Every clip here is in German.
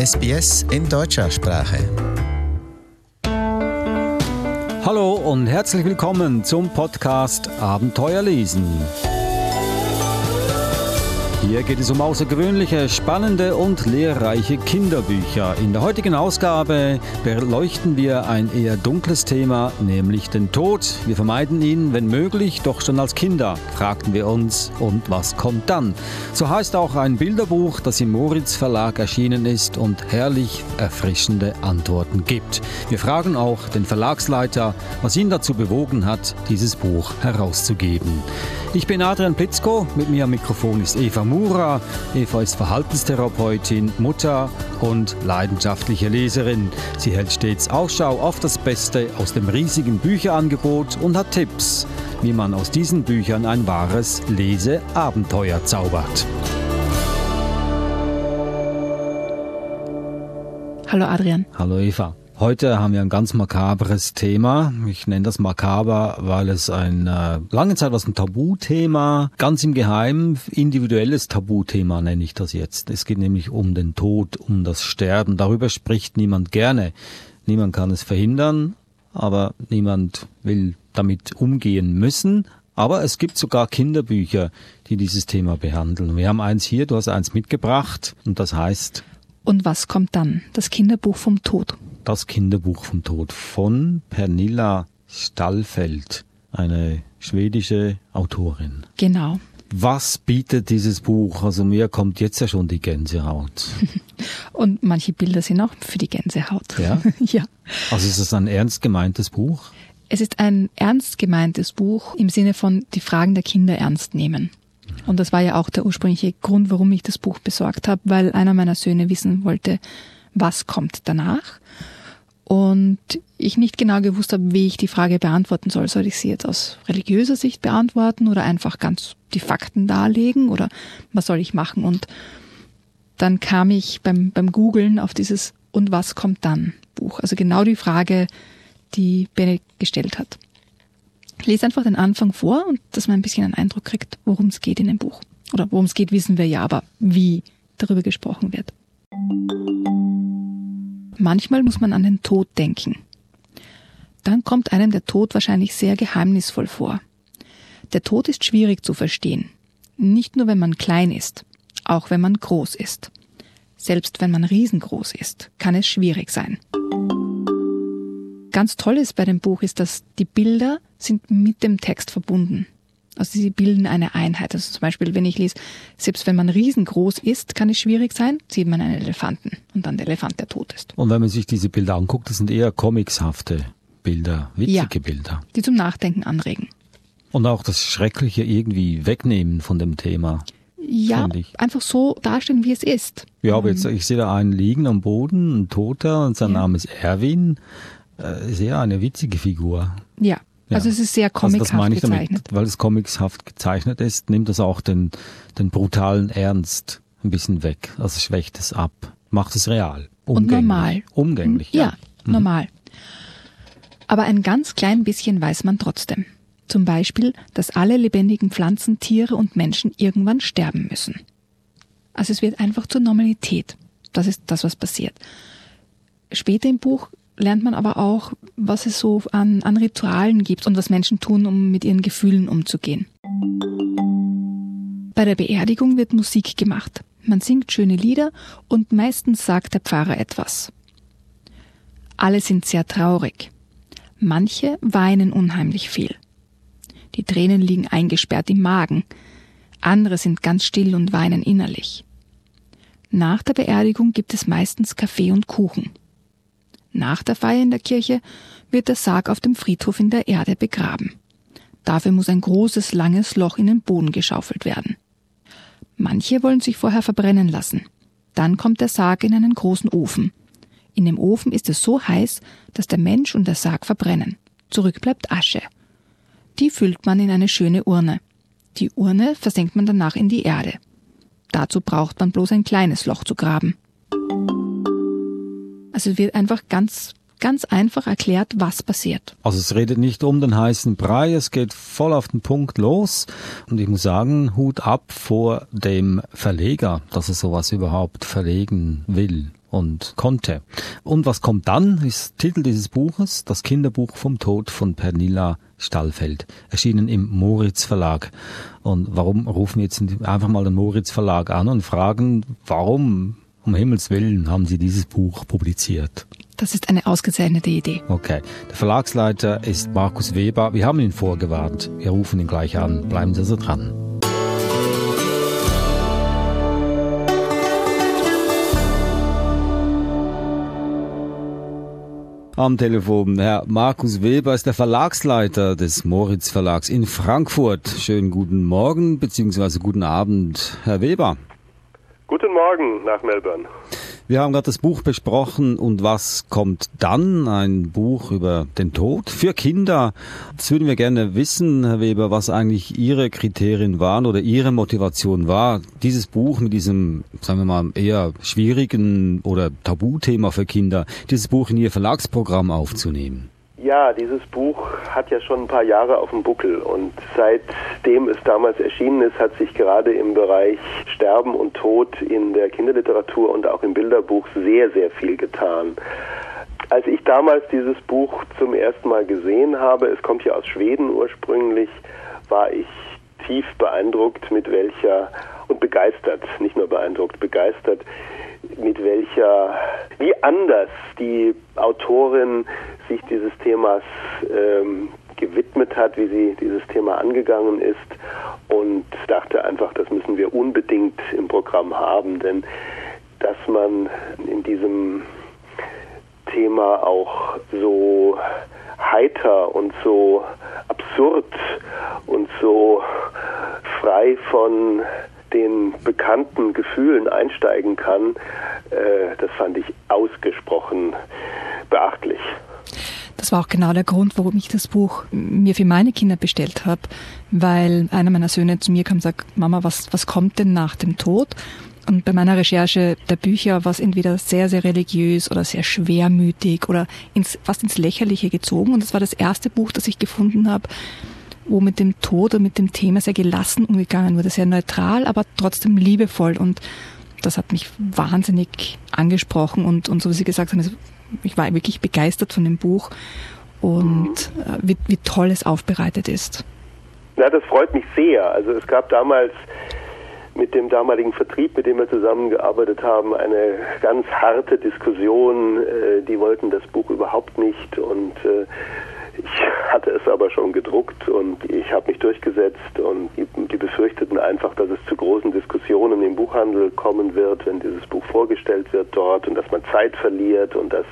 SBS in deutscher Sprache. Hallo und herzlich willkommen zum Podcast Abenteuer lesen. Hier geht es um außergewöhnliche, spannende und lehrreiche Kinderbücher. In der heutigen Ausgabe beleuchten wir ein eher dunkles Thema, nämlich den Tod. Wir vermeiden ihn, wenn möglich, doch schon als Kinder, fragten wir uns. Und was kommt dann? So heißt auch ein Bilderbuch, das im Moritz Verlag erschienen ist und herrlich erfrischende Antworten gibt. Wir fragen auch den Verlagsleiter, was ihn dazu bewogen hat, dieses Buch herauszugeben. Ich bin Adrian Plitzko, mit mir am Mikrofon ist Eva Mura. Eva ist Verhaltenstherapeutin, Mutter und leidenschaftliche Leserin. Sie hält stets Ausschau auf das Beste aus dem riesigen Bücherangebot und hat Tipps, wie man aus diesen Büchern ein wahres Leseabenteuer zaubert. Hallo Adrian. Hallo Eva. Heute haben wir ein ganz makabres Thema. Ich nenne das makaber, weil es ein äh, lange Zeit was ein Tabuthema, ganz im Geheimen individuelles Tabuthema nenne ich das jetzt. Es geht nämlich um den Tod, um das Sterben. Darüber spricht niemand gerne. Niemand kann es verhindern, aber niemand will damit umgehen müssen. Aber es gibt sogar Kinderbücher, die dieses Thema behandeln. Wir haben eins hier, du hast eins mitgebracht und das heißt Und was kommt dann? Das Kinderbuch vom Tod. Das Kinderbuch vom Tod von Pernilla Stallfeld, eine schwedische Autorin. Genau. Was bietet dieses Buch? Also mir kommt jetzt ja schon die Gänsehaut. Und manche Bilder sind auch für die Gänsehaut. Ja? ja. Also ist es ein ernst gemeintes Buch? Es ist ein ernst gemeintes Buch im Sinne von die Fragen der Kinder ernst nehmen. Und das war ja auch der ursprüngliche Grund, warum ich das Buch besorgt habe, weil einer meiner Söhne wissen wollte, was kommt danach. Und ich nicht genau gewusst habe, wie ich die Frage beantworten soll. Soll ich sie jetzt aus religiöser Sicht beantworten oder einfach ganz die Fakten darlegen oder was soll ich machen? Und dann kam ich beim, beim Googlen auf dieses Und was kommt dann Buch. Also genau die Frage, die Benedikt gestellt hat. Lese einfach den Anfang vor und dass man ein bisschen einen Eindruck kriegt, worum es geht in dem Buch. Oder worum es geht, wissen wir ja, aber wie darüber gesprochen wird. Manchmal muss man an den Tod denken. Dann kommt einem der Tod wahrscheinlich sehr geheimnisvoll vor. Der Tod ist schwierig zu verstehen. Nicht nur, wenn man klein ist, auch wenn man groß ist. Selbst wenn man riesengroß ist, kann es schwierig sein. Ganz toll ist bei dem Buch ist, dass die Bilder sind mit dem Text verbunden. Also sie bilden eine Einheit. Also zum Beispiel, wenn ich lese, selbst wenn man riesengroß ist, kann es schwierig sein, sieht man einen Elefanten und dann der Elefant, der tot ist. Und wenn man sich diese Bilder anguckt, das sind eher comicshafte Bilder, witzige Ja. Bilder. Die zum Nachdenken anregen. Und auch das Schreckliche irgendwie wegnehmen von dem Thema. Ja, einfach so darstellen, wie es ist. Ja, aber jetzt, ich sehe da einen liegen am Boden, ein Toter, und sein Ja. Name ist Erwin. Äh, Ist eher eine witzige Figur. Ja, Ja. also es ist sehr Also comichaft ich gezeichnet. damit, weil es comicshaft gezeichnet ist, nimmt das auch den, den brutalen Ernst ein bisschen weg. Also schwächt es ab, macht es real. Und Umgänglich. normal. Umgänglich, Ja, ja. Mhm. normal. Aber ein ganz klein bisschen weiß man trotzdem. Zum Beispiel, dass alle lebendigen Pflanzen, Tiere und Menschen irgendwann sterben müssen. Also es wird einfach zur Normalität. Das ist das, was passiert. Später im Buch lernt man aber auch, was es so an, an Ritualen gibt und was Menschen tun, um mit ihren Gefühlen umzugehen. Bei der Beerdigung wird Musik gemacht. Man singt schöne Lieder und meistens sagt der Pfarrer etwas. Alle sind sehr traurig. Manche weinen unheimlich viel. Die Tränen liegen eingesperrt im Magen. Andere sind ganz still und weinen innerlich. Nach der Beerdigung gibt es meistens Kaffee und Kuchen. Nach der Feier in der Kirche wird der Sarg auf dem Friedhof in der Erde begraben. Dafür muss ein großes, langes Loch in den Boden geschaufelt werden. Manche wollen sich vorher verbrennen lassen. Dann kommt der Sarg in einen großen Ofen. In dem Ofen ist es so heiß, dass der Mensch und der Sarg verbrennen. Zurück bleibt Asche. Die füllt man in eine schöne Urne. Die Urne versenkt man danach in die Erde. Dazu braucht man bloß ein kleines Loch zu graben. Also es wird einfach ganz, ganz einfach erklärt, was passiert. Also es redet nicht um den heißen Brei, es geht voll auf den Punkt los. Und ich muss sagen, Hut ab vor dem Verleger, dass er sowas überhaupt verlegen will und konnte. Und was kommt dann, ist Titel dieses Buches, das Kinderbuch vom Tod von Pernilla Stallfeld, erschienen im Moritz Verlag. Und warum rufen wir jetzt einfach mal den Moritz Verlag an und fragen, warum um Himmels Willen haben Sie dieses Buch publiziert? Das ist eine ausgezeichnete Idee. Okay. Der Verlagsleiter ist Markus Weber. Wir haben ihn vorgewarnt. Wir rufen ihn gleich an. Bleiben Sie also dran. Am Telefon Herr Markus Weber ist der Verlagsleiter des Moritz Verlags in Frankfurt. Schönen guten Morgen bzw. guten Abend, Herr Weber. Guten Morgen nach Melbourne. Wir haben gerade das Buch besprochen und was kommt dann? Ein Buch über den Tod für Kinder. Jetzt würden wir gerne wissen, Herr Weber, was eigentlich Ihre Kriterien waren oder Ihre Motivation war, dieses Buch mit diesem, sagen wir mal, eher schwierigen oder Tabuthema für Kinder, dieses Buch in Ihr Verlagsprogramm aufzunehmen. Ja, dieses Buch hat ja schon ein paar Jahre auf dem Buckel und seitdem es damals erschienen ist, hat sich gerade im Bereich Sterben und Tod in der Kinderliteratur und auch im Bilderbuch sehr, sehr viel getan. Als ich damals dieses Buch zum ersten Mal gesehen habe, es kommt ja aus Schweden ursprünglich, war ich tief beeindruckt, mit welcher und begeistert, nicht nur beeindruckt, begeistert, mit welcher, wie anders die Autorin sich dieses Themas ähm, gewidmet hat, wie sie dieses Thema angegangen ist und dachte einfach, das müssen wir unbedingt im Programm haben, denn dass man in diesem Thema auch so heiter und so absurd und so frei von den bekannten Gefühlen einsteigen kann, äh, das fand ich ausgesprochen beachtlich. Das war auch genau der Grund, warum ich das Buch mir für meine Kinder bestellt habe, weil einer meiner Söhne zu mir kam und sagt, Mama, was, was kommt denn nach dem Tod? Und bei meiner Recherche der Bücher war es entweder sehr, sehr religiös oder sehr schwermütig oder ins, fast ins Lächerliche gezogen. Und das war das erste Buch, das ich gefunden habe, wo mit dem Tod und mit dem Thema sehr gelassen umgegangen wurde, sehr neutral, aber trotzdem liebevoll. Und das hat mich wahnsinnig angesprochen und, und so wie Sie gesagt haben, ich war wirklich begeistert von dem Buch und äh, wie, wie toll es aufbereitet ist. Ja, das freut mich sehr. Also es gab damals mit dem damaligen Vertrieb, mit dem wir zusammengearbeitet haben, eine ganz harte Diskussion. Äh, die wollten das Buch überhaupt nicht und äh, ich hatte es aber schon gedruckt und ich habe mich durchgesetzt und die, die, befürchteten einfach, dass es zu großen Diskussionen im Buchhandel kommen wird, wenn dieses Buch vorgestellt wird dort und dass man Zeit verliert und dass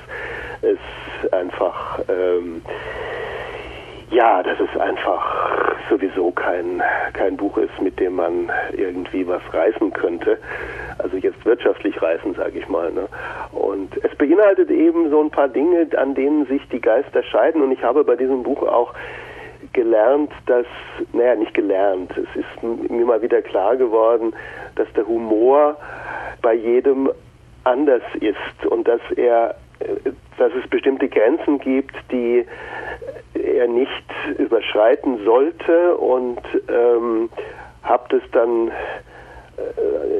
es einfach ähm, ja, dass es einfach sowieso kein, kein Buch ist, mit dem man irgendwie was reißen könnte. Also jetzt wirtschaftlich reißen, sage ich mal. Ne? Und es beinhaltet eben so ein paar Dinge, an denen sich die Geister scheiden. Und ich habe bei diesem Buch auch gelernt, dass, naja, nicht gelernt, es ist mir mal wieder klar geworden, dass der Humor bei jedem anders ist und dass er dass es bestimmte Grenzen gibt, die er nicht überschreiten sollte und ähm, habe das dann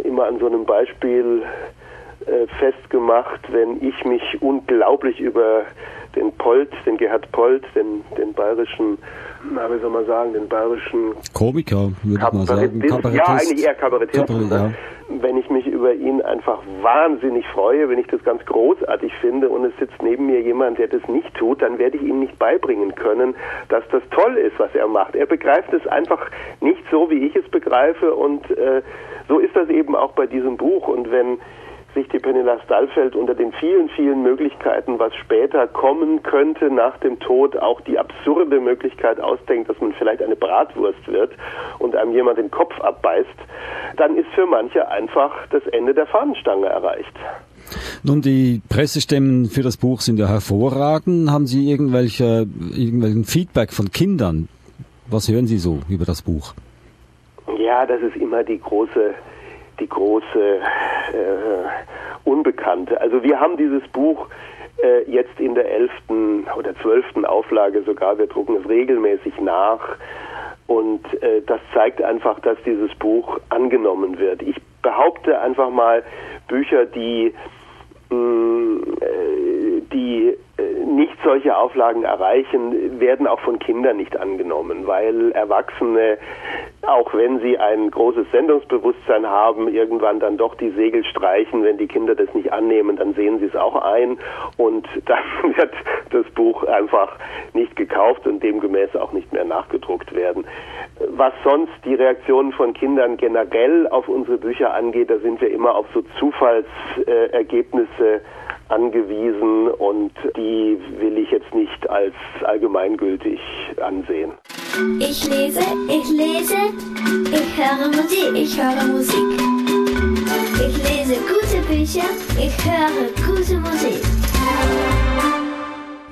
immer an so einem Beispiel äh, festgemacht, wenn ich mich unglaublich über den Polt, den Gerhard Polt, den, den bayerischen, na, wie soll man sagen, den bayerischen Komiker, würde ich mal sagen. Ja, eigentlich eher Kabarettist. Kabarett, ja. Wenn ich mich über ihn einfach wahnsinnig freue, wenn ich das ganz großartig finde und es sitzt neben mir jemand, der das nicht tut, dann werde ich ihm nicht beibringen können, dass das toll ist, was er macht. Er begreift es einfach nicht so, wie ich es begreife und äh, so ist das eben auch bei diesem Buch. Und wenn sich die Penilla Stallfeld unter den vielen, vielen Möglichkeiten, was später kommen könnte nach dem Tod, auch die absurde Möglichkeit ausdenkt, dass man vielleicht eine Bratwurst wird und einem jemand den Kopf abbeißt, dann ist für manche einfach das Ende der Fahnenstange erreicht. Nun, die Pressestimmen für das Buch sind ja hervorragend. Haben Sie irgendwelche, irgendwelchen Feedback von Kindern? Was hören Sie so über das Buch? Ja, das ist immer die große die große äh, Unbekannte. Also wir haben dieses Buch äh, jetzt in der elften oder zwölften Auflage sogar. Wir drucken es regelmäßig nach. Und äh, das zeigt einfach, dass dieses Buch angenommen wird. Ich behaupte einfach mal, Bücher, die die nicht solche Auflagen erreichen, werden auch von Kindern nicht angenommen, weil Erwachsene, auch wenn sie ein großes Sendungsbewusstsein haben, irgendwann dann doch die Segel streichen. Wenn die Kinder das nicht annehmen, dann sehen sie es auch ein und dann wird das Buch einfach nicht gekauft und demgemäß auch nicht mehr nachgedruckt werden. Was sonst die Reaktionen von Kindern generell auf unsere Bücher angeht, da sind wir immer auf so Zufallsergebnisse angewiesen und die will ich jetzt nicht als allgemeingültig ansehen. Ich lese, ich lese, ich höre Musik, ich höre Musik. Ich lese gute Bücher, ich höre gute Musik.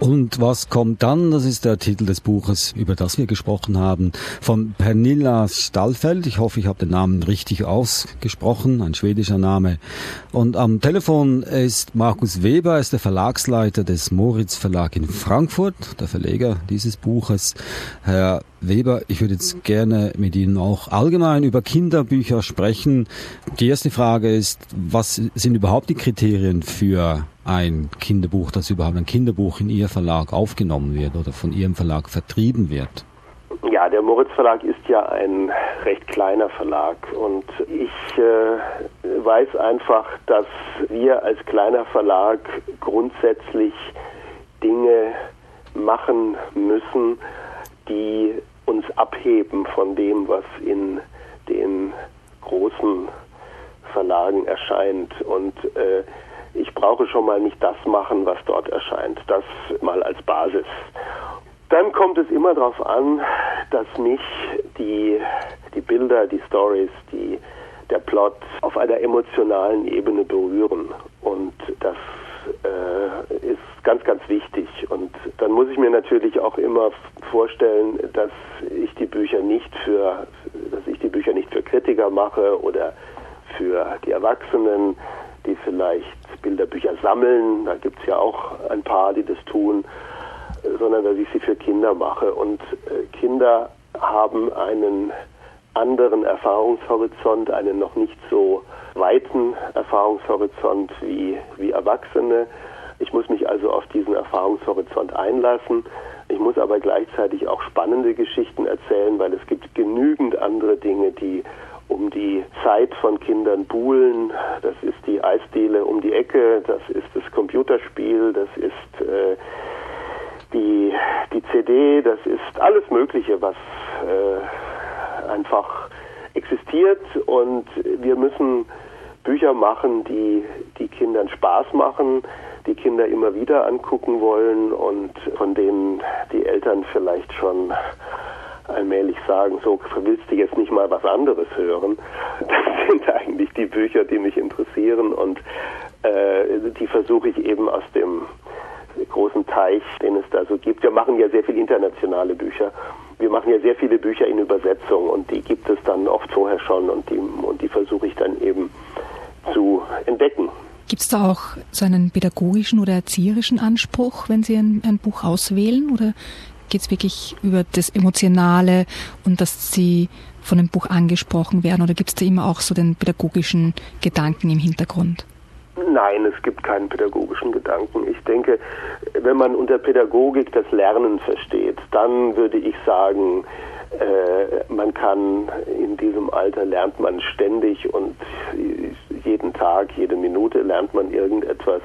Und was kommt dann? Das ist der Titel des Buches, über das wir gesprochen haben, von Pernilla Stallfeld. Ich hoffe, ich habe den Namen richtig ausgesprochen, ein schwedischer Name. Und am Telefon ist Markus Weber, er ist der Verlagsleiter des Moritz Verlag in Frankfurt, der Verleger dieses Buches. Herr Weber, ich würde jetzt gerne mit Ihnen auch allgemein über Kinderbücher sprechen. Die erste Frage ist, was sind überhaupt die Kriterien für ein Kinderbuch, dass überhaupt ein Kinderbuch in Ihr Verlag aufgenommen wird oder von Ihrem Verlag vertrieben wird? Ja, der Moritz Verlag ist ja ein recht kleiner Verlag und ich äh, weiß einfach, dass wir als kleiner Verlag grundsätzlich Dinge machen müssen, die uns abheben von dem, was in den großen Verlagen erscheint. Und äh, ich brauche schon mal nicht das machen, was dort erscheint. Das mal als Basis. Dann kommt es immer darauf an, dass mich die, die Bilder, die Stories, die, der Plot auf einer emotionalen Ebene berühren. Und das äh, ist ganz, ganz wichtig. Und dann muss ich mir natürlich auch immer vorstellen, dass ich die Bücher nicht für, dass ich die Bücher nicht für Kritiker mache oder für die Erwachsenen, die vielleicht Bilderbücher sammeln. Da gibt es ja auch ein paar, die das tun, sondern dass ich sie für Kinder mache. Und äh, Kinder haben einen anderen Erfahrungshorizont, einen noch nicht so weiten Erfahrungshorizont wie, wie Erwachsene. Ich muss mich also auf diesen Erfahrungshorizont einlassen. Ich muss aber gleichzeitig auch spannende Geschichten erzählen, weil es gibt genügend andere Dinge, die um die Zeit von Kindern buhlen. Das ist die Eisdiele um die Ecke, das ist das Computerspiel, das ist äh, die, die CD, das ist alles Mögliche, was äh, einfach existiert und wir müssen Bücher machen, die, die Kindern Spaß machen, die Kinder immer wieder angucken wollen und von denen die Eltern vielleicht schon allmählich sagen, so willst du jetzt nicht mal was anderes hören. Das sind eigentlich die Bücher, die mich interessieren und äh, die versuche ich eben aus dem großen Teich, den es da so gibt. Wir machen ja sehr viele internationale Bücher. Wir machen ja sehr viele Bücher in Übersetzung und die gibt es dann oft vorher schon und die, und die versuche ich dann eben zu entdecken. Gibt es da auch so einen pädagogischen oder erzieherischen Anspruch, wenn Sie ein, ein Buch auswählen? Oder geht es wirklich über das Emotionale und dass Sie von dem Buch angesprochen werden? Oder gibt es da immer auch so den pädagogischen Gedanken im Hintergrund? Nein, es gibt keinen pädagogischen Gedanken. Ich denke, wenn man unter Pädagogik das Lernen versteht, dann würde ich sagen, äh, man kann in diesem Alter lernt man ständig und jeden Tag, jede Minute lernt man irgendetwas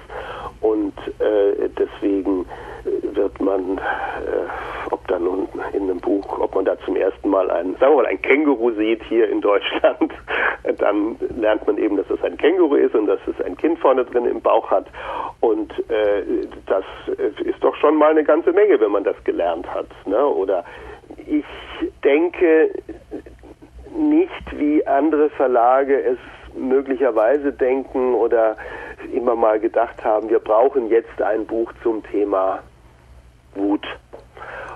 und äh, deswegen wird man, äh, ob da nun in einem Buch, ob man da zum ersten Mal ein, sagen wir mal, ein Känguru sieht hier in Deutschland, dann lernt man eben, dass es ein Känguru ist und dass es ein Kind vorne drin im Bauch hat und äh, das ist doch schon mal eine ganze Menge, wenn man das gelernt hat. Ne? Oder ich denke nicht, wie andere Verlage es möglicherweise denken oder immer mal gedacht haben, wir brauchen jetzt ein Buch zum Thema Wut.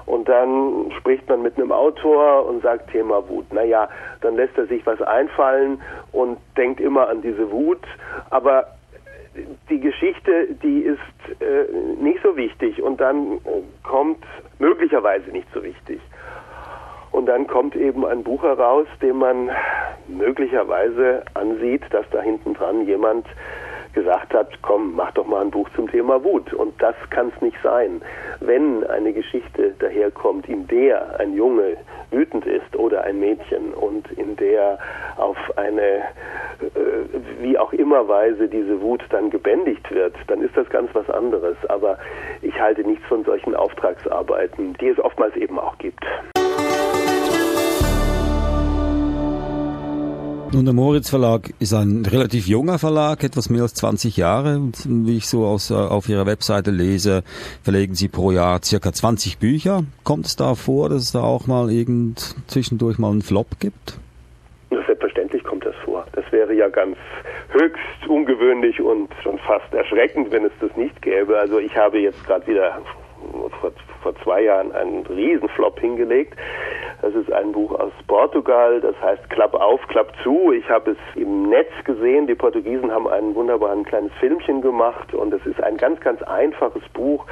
Und dann spricht man mit einem Autor und sagt Thema Wut. Naja, dann lässt er sich was einfallen und denkt immer an diese Wut, aber die Geschichte, die ist äh, nicht so wichtig und dann äh, kommt möglicherweise nicht so wichtig. Und dann kommt eben ein Buch heraus, dem man möglicherweise ansieht, dass da hinten dran jemand gesagt hat, komm, mach doch mal ein Buch zum Thema Wut. Und das kann es nicht sein. Wenn eine Geschichte daherkommt, in der ein Junge wütend ist oder ein Mädchen und in der auf eine äh, wie auch immer Weise diese Wut dann gebändigt wird, dann ist das ganz was anderes. Aber ich halte nichts von solchen Auftragsarbeiten, die es oftmals eben auch gibt. Nun, der Moritz Verlag ist ein relativ junger Verlag, etwas mehr als 20 Jahre. Und wie ich so aus, äh, auf Ihrer Webseite lese, verlegen Sie pro Jahr circa 20 Bücher. Kommt es da vor, dass es da auch mal irgend zwischendurch mal einen Flop gibt? Selbstverständlich kommt das vor. Das wäre ja ganz höchst ungewöhnlich und schon fast erschreckend, wenn es das nicht gäbe. Also ich habe jetzt gerade wieder vor, vor zwei Jahren einen Riesenflop hingelegt. Das ist ein Buch aus Portugal, das heißt Klapp auf, Klapp zu. Ich habe es im Netz gesehen. Die Portugiesen haben ein wunderbares kleines Filmchen gemacht und es ist ein ganz, ganz einfaches Buch.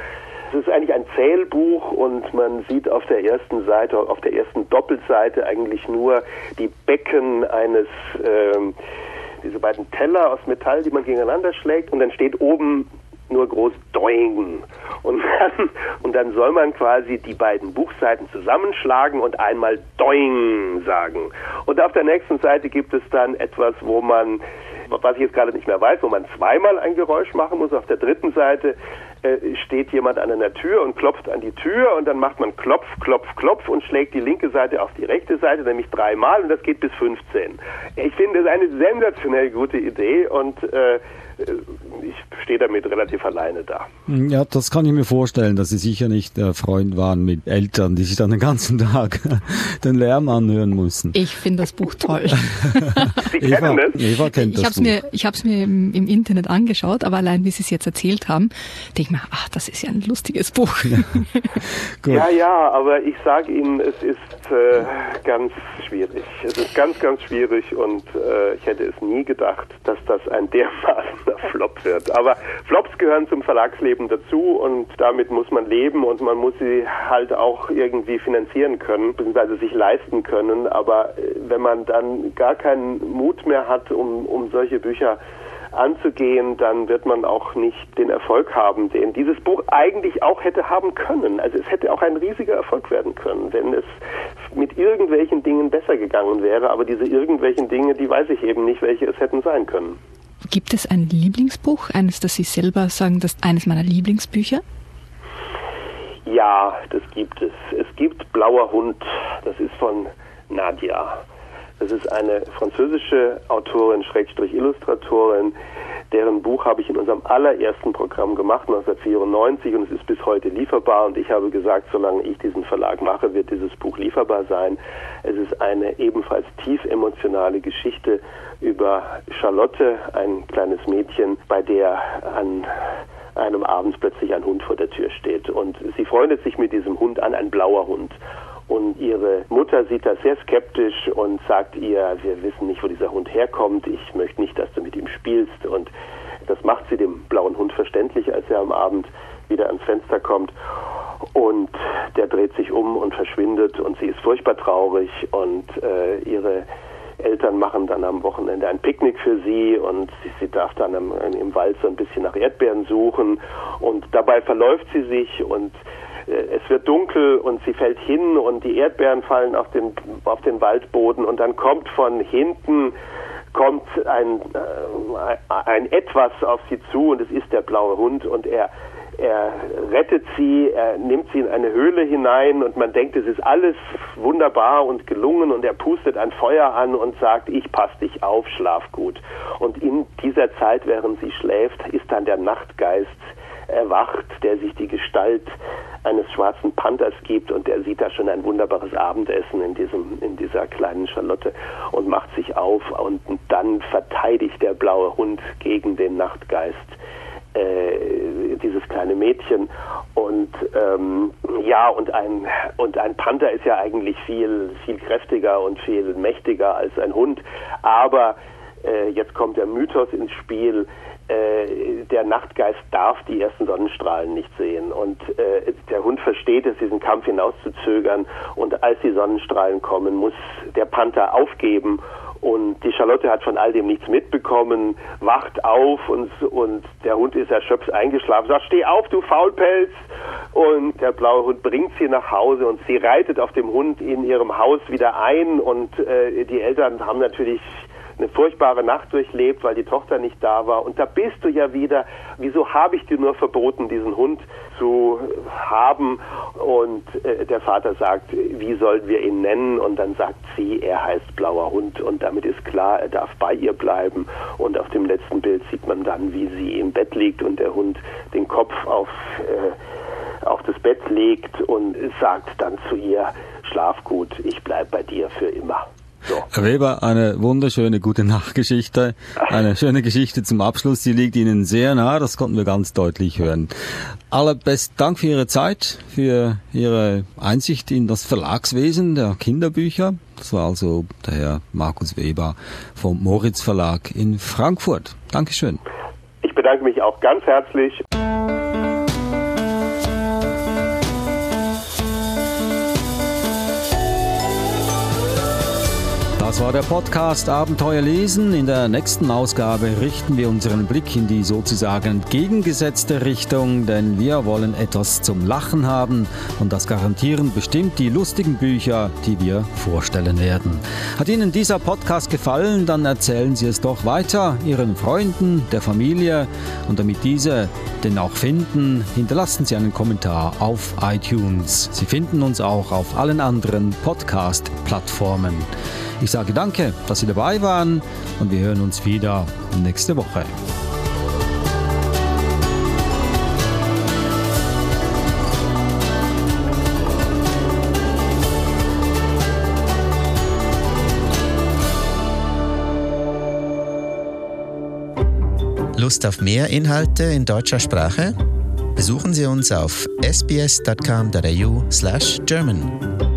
Es ist eigentlich ein Zählbuch und man sieht auf der ersten Seite, auf der ersten Doppelseite eigentlich nur die Becken eines ähm, diese beiden Teller aus Metall, die man gegeneinander schlägt und dann steht oben nur groß Doing. Und dann, und dann soll man quasi die beiden Buchseiten zusammenschlagen und einmal Doing sagen. Und auf der nächsten Seite gibt es dann etwas, wo man, was ich jetzt gerade nicht mehr weiß, wo man zweimal ein Geräusch machen muss. Auf der dritten Seite äh, steht jemand an einer Tür und klopft an die Tür und dann macht man Klopf, Klopf, Klopf und schlägt die linke Seite auf die rechte Seite, nämlich dreimal und das geht bis 15. Ich finde das eine sensationell gute Idee und äh, ich stehe damit relativ alleine da. Ja, das kann ich mir vorstellen, dass Sie sicher nicht der Freund waren mit Eltern, die sich dann den ganzen Tag den Lärm anhören mussten. Ich finde das Buch toll. Sie Eva, das? Eva kennt ich das Buch. Mir, ich habe es mir im, im, Internet angeschaut, aber allein wie Sie es jetzt erzählt haben, denke ich mir, ach, das ist ja ein lustiges Buch. ja, ja, aber ich sage Ihnen, es ist äh, ganz schwierig. Es ist ganz, ganz schwierig und äh, ich hätte es nie gedacht, dass das ein dermaßener Flop wird. Aber Flops gehören zum Verlagsleben dazu und damit muss man leben und man muss sie halt auch irgendwie finanzieren können, beziehungsweise sich leisten können. Aber äh, wenn man dann gar keinen Mut mehr hat, um, um solche Bücher anzugehen, dann wird man auch nicht den Erfolg haben, den dieses Buch eigentlich auch hätte haben können. Also es hätte auch ein riesiger Erfolg werden können, wenn es mit irgendwelchen Dingen besser gegangen wäre. Aber diese irgendwelchen Dinge, die weiß ich eben nicht, welche es hätten sein können. Gibt es ein Lieblingsbuch, eines, das Sie selber sagen, das ist eines meiner Lieblingsbücher? Ja, das gibt es. Es gibt Blauer Hund, das ist von Nadia. Das ist eine französische Autorin, Schrägstrich Illustratorin, deren Buch habe ich in unserem allerersten Programm gemacht, 1994, und es ist bis heute lieferbar. Und ich habe gesagt, solange ich diesen Verlag mache, wird dieses Buch lieferbar sein. Es ist eine ebenfalls tief emotionale Geschichte über Charlotte, ein kleines Mädchen, bei der an einem Abend plötzlich ein Hund vor der Tür steht. Und sie freundet sich mit diesem Hund an, ein blauer Hund. Und ihre Mutter sieht das sehr skeptisch und sagt ihr, wir wissen nicht, wo dieser Hund herkommt, ich möchte nicht, dass du mit ihm spielst. Und das macht sie dem blauen Hund verständlich, als er am Abend wieder ans Fenster kommt. Und der dreht sich um und verschwindet. Und sie ist furchtbar traurig. Und äh, ihre Eltern machen dann am Wochenende ein Picknick für sie. Und sie, sie darf dann im, im Wald so ein bisschen nach Erdbeeren suchen. Und dabei verläuft sie sich. Und es wird dunkel und sie fällt hin und die Erdbeeren fallen auf den, auf den Waldboden und dann kommt von hinten kommt ein, äh, ein etwas auf sie zu und es ist der blaue Hund und er er rettet sie, er nimmt sie in eine Höhle hinein und man denkt, es ist alles wunderbar und gelungen und er pustet ein Feuer an und sagt, ich pass dich auf, schlaf gut. Und in dieser Zeit, während sie schläft, ist dann der Nachtgeist erwacht, der sich die Gestalt eines schwarzen Panthers gibt und der sieht da schon ein wunderbares Abendessen in diesem in dieser kleinen Charlotte und macht sich auf und dann verteidigt der blaue Hund gegen den Nachtgeist äh, dieses kleine Mädchen. Und ähm, ja und ein und ein Panther ist ja eigentlich viel viel kräftiger und viel mächtiger als ein Hund. Aber äh, jetzt kommt der Mythos ins Spiel äh, der Nachtgeist darf die ersten Sonnenstrahlen nicht sehen. Und äh, der Hund versteht es, diesen Kampf hinauszuzögern. Und als die Sonnenstrahlen kommen, muss der Panther aufgeben Und die Charlotte hat von all dem nichts mitbekommen, wacht auf und, und der Hund ist erschöpft eingeschlafen, sagt, steh auf, du Faulpelz. Und der blaue Hund bringt sie nach Hause und sie reitet auf dem Hund in ihrem Haus wieder ein und äh, die Eltern haben natürlich eine furchtbare Nacht durchlebt, weil die Tochter nicht da war. Und da bist du ja wieder, wieso habe ich dir nur verboten, diesen Hund zu haben? Und äh, der Vater sagt, wie sollen wir ihn nennen? Und dann sagt sie, er heißt blauer Hund. Und damit ist klar, er darf bei ihr bleiben. Und auf dem letzten Bild sieht man dann, wie sie im Bett liegt und der Hund den Kopf auf, äh, auf das Bett legt und sagt dann zu ihr, schlaf gut, ich bleib bei dir für immer. So. Herr Weber, eine wunderschöne gute Nachtgeschichte, eine schöne Geschichte zum Abschluss. Sie liegt Ihnen sehr nah, das konnten wir ganz deutlich hören. Allerbesten Dank für Ihre Zeit, für Ihre Einsicht in das Verlagswesen der Kinderbücher. Das war also der Herr Markus Weber vom Moritz Verlag in Frankfurt. Dankeschön. Ich bedanke mich auch ganz herzlich. Das war der Podcast Abenteuer lesen. In der nächsten Ausgabe richten wir unseren Blick in die sozusagen entgegengesetzte Richtung, denn wir wollen etwas zum Lachen haben und das garantieren bestimmt die lustigen Bücher, die wir vorstellen werden. Hat Ihnen dieser Podcast gefallen, dann erzählen Sie es doch weiter Ihren Freunden, der Familie und damit diese den auch finden, hinterlassen Sie einen Kommentar auf iTunes. Sie finden uns auch auf allen anderen Podcast-Plattformen. Ich sage danke, dass Sie dabei waren und wir hören uns wieder nächste Woche. Lust auf mehr Inhalte in deutscher Sprache? Besuchen Sie uns auf sbs.com.au/german.